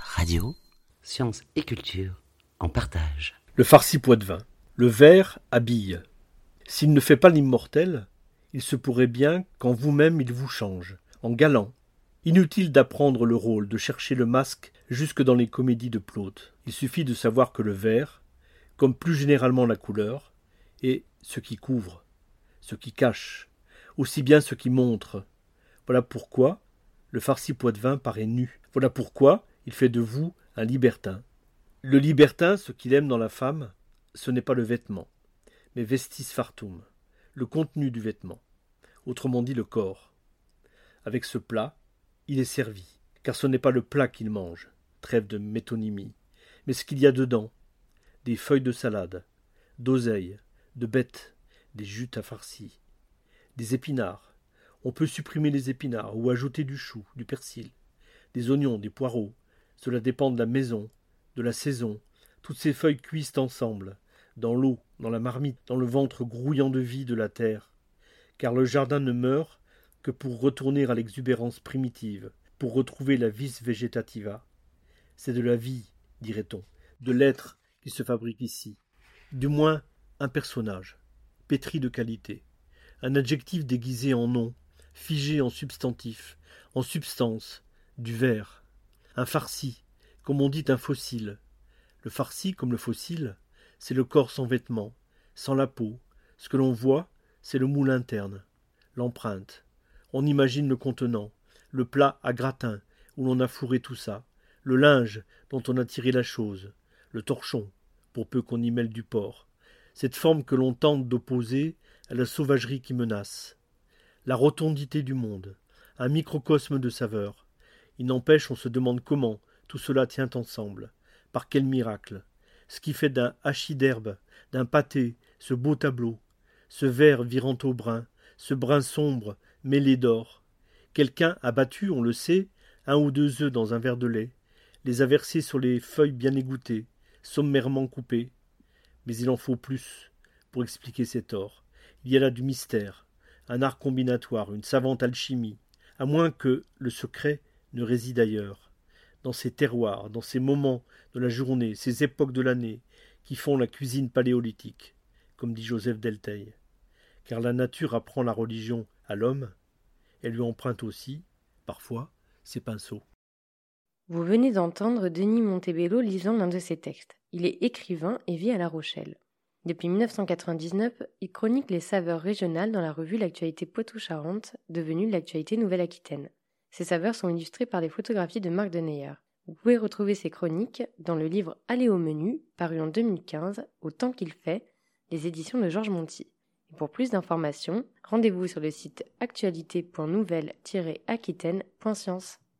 Radio. Science et culture en partage. Le farci vin. Le verre habille. S'il ne fait pas l'immortel, il se pourrait bien qu'en vous-même il vous change, en galant. Inutile d'apprendre le rôle, de chercher le masque jusque dans les comédies de Plaute. Il suffit de savoir que le vert, comme plus généralement la couleur, est ce qui couvre, ce qui cache, aussi bien ce qui montre. Voilà pourquoi le farci vin paraît nu. Voilà pourquoi il fait de vous un libertin. Le libertin, ce qu'il aime dans la femme, ce n'est pas le vêtement, mais vestis fartum, le contenu du vêtement, autrement dit le corps. Avec ce plat, il est servi, car ce n'est pas le plat qu'il mange, trêve de métonymie, mais ce qu'il y a dedans, des feuilles de salade, d'oseille, de bêtes, des jutes à farci, des épinards. On peut supprimer les épinards ou ajouter du chou, du persil, des oignons, des poireaux. Cela dépend de la maison, de la saison. Toutes ces feuilles cuisent ensemble, dans l'eau, dans la marmite, dans le ventre grouillant de vie de la terre. Car le jardin ne meurt que pour retourner à l'exubérance primitive, pour retrouver la vis vegetativa. C'est de la vie, dirait-on, de l'être qui se fabrique ici. Du moins, un personnage, pétri de qualité, un adjectif déguisé en nom, figé en substantif, en substance, du verre, un farci, comme on dit un fossile. Le farci, comme le fossile, c'est le corps sans vêtements, sans la peau. Ce que l'on voit, c'est le moule interne, l'empreinte. On imagine le contenant, le plat à gratin où l'on a fourré tout ça, le linge dont on a tiré la chose, le torchon, pour peu qu'on y mêle du porc, cette forme que l'on tente d'opposer à la sauvagerie qui menace, la rotondité du monde, un microcosme de saveurs, il n'empêche, on se demande comment tout cela tient ensemble. Par quel miracle? Ce qui fait d'un hachis d'herbe, d'un pâté, ce beau tableau, ce vert virant au brun, ce brun sombre, mêlé d'or. Quelqu'un a battu, on le sait, un ou deux œufs dans un verre de lait, les a versés sur les feuilles bien égouttées, sommairement coupées. Mais il en faut plus pour expliquer cet or. Il y a là du mystère, un art combinatoire, une savante alchimie, à moins que le secret ne réside ailleurs, dans ces terroirs, dans ces moments de la journée, ces époques de l'année, qui font la cuisine paléolithique, comme dit Joseph Delteil. Car la nature apprend la religion à l'homme, elle lui emprunte aussi, parfois, ses pinceaux. Vous venez d'entendre Denis Montebello lisant l'un de ses textes. Il est écrivain et vit à La Rochelle. Depuis 1999, il chronique les saveurs régionales dans la revue L'actualité Poitou-Charentes, devenue L'actualité Nouvelle-Aquitaine. Ces saveurs sont illustrées par des photographies de Marc Deneyer. Vous pouvez retrouver ces chroniques dans le livre Aller au menu, paru en 2015, Au temps qu'il fait, les éditions de Georges Monti. pour plus d'informations, rendez-vous sur le site actualité.nouvelle-aquitaine.science.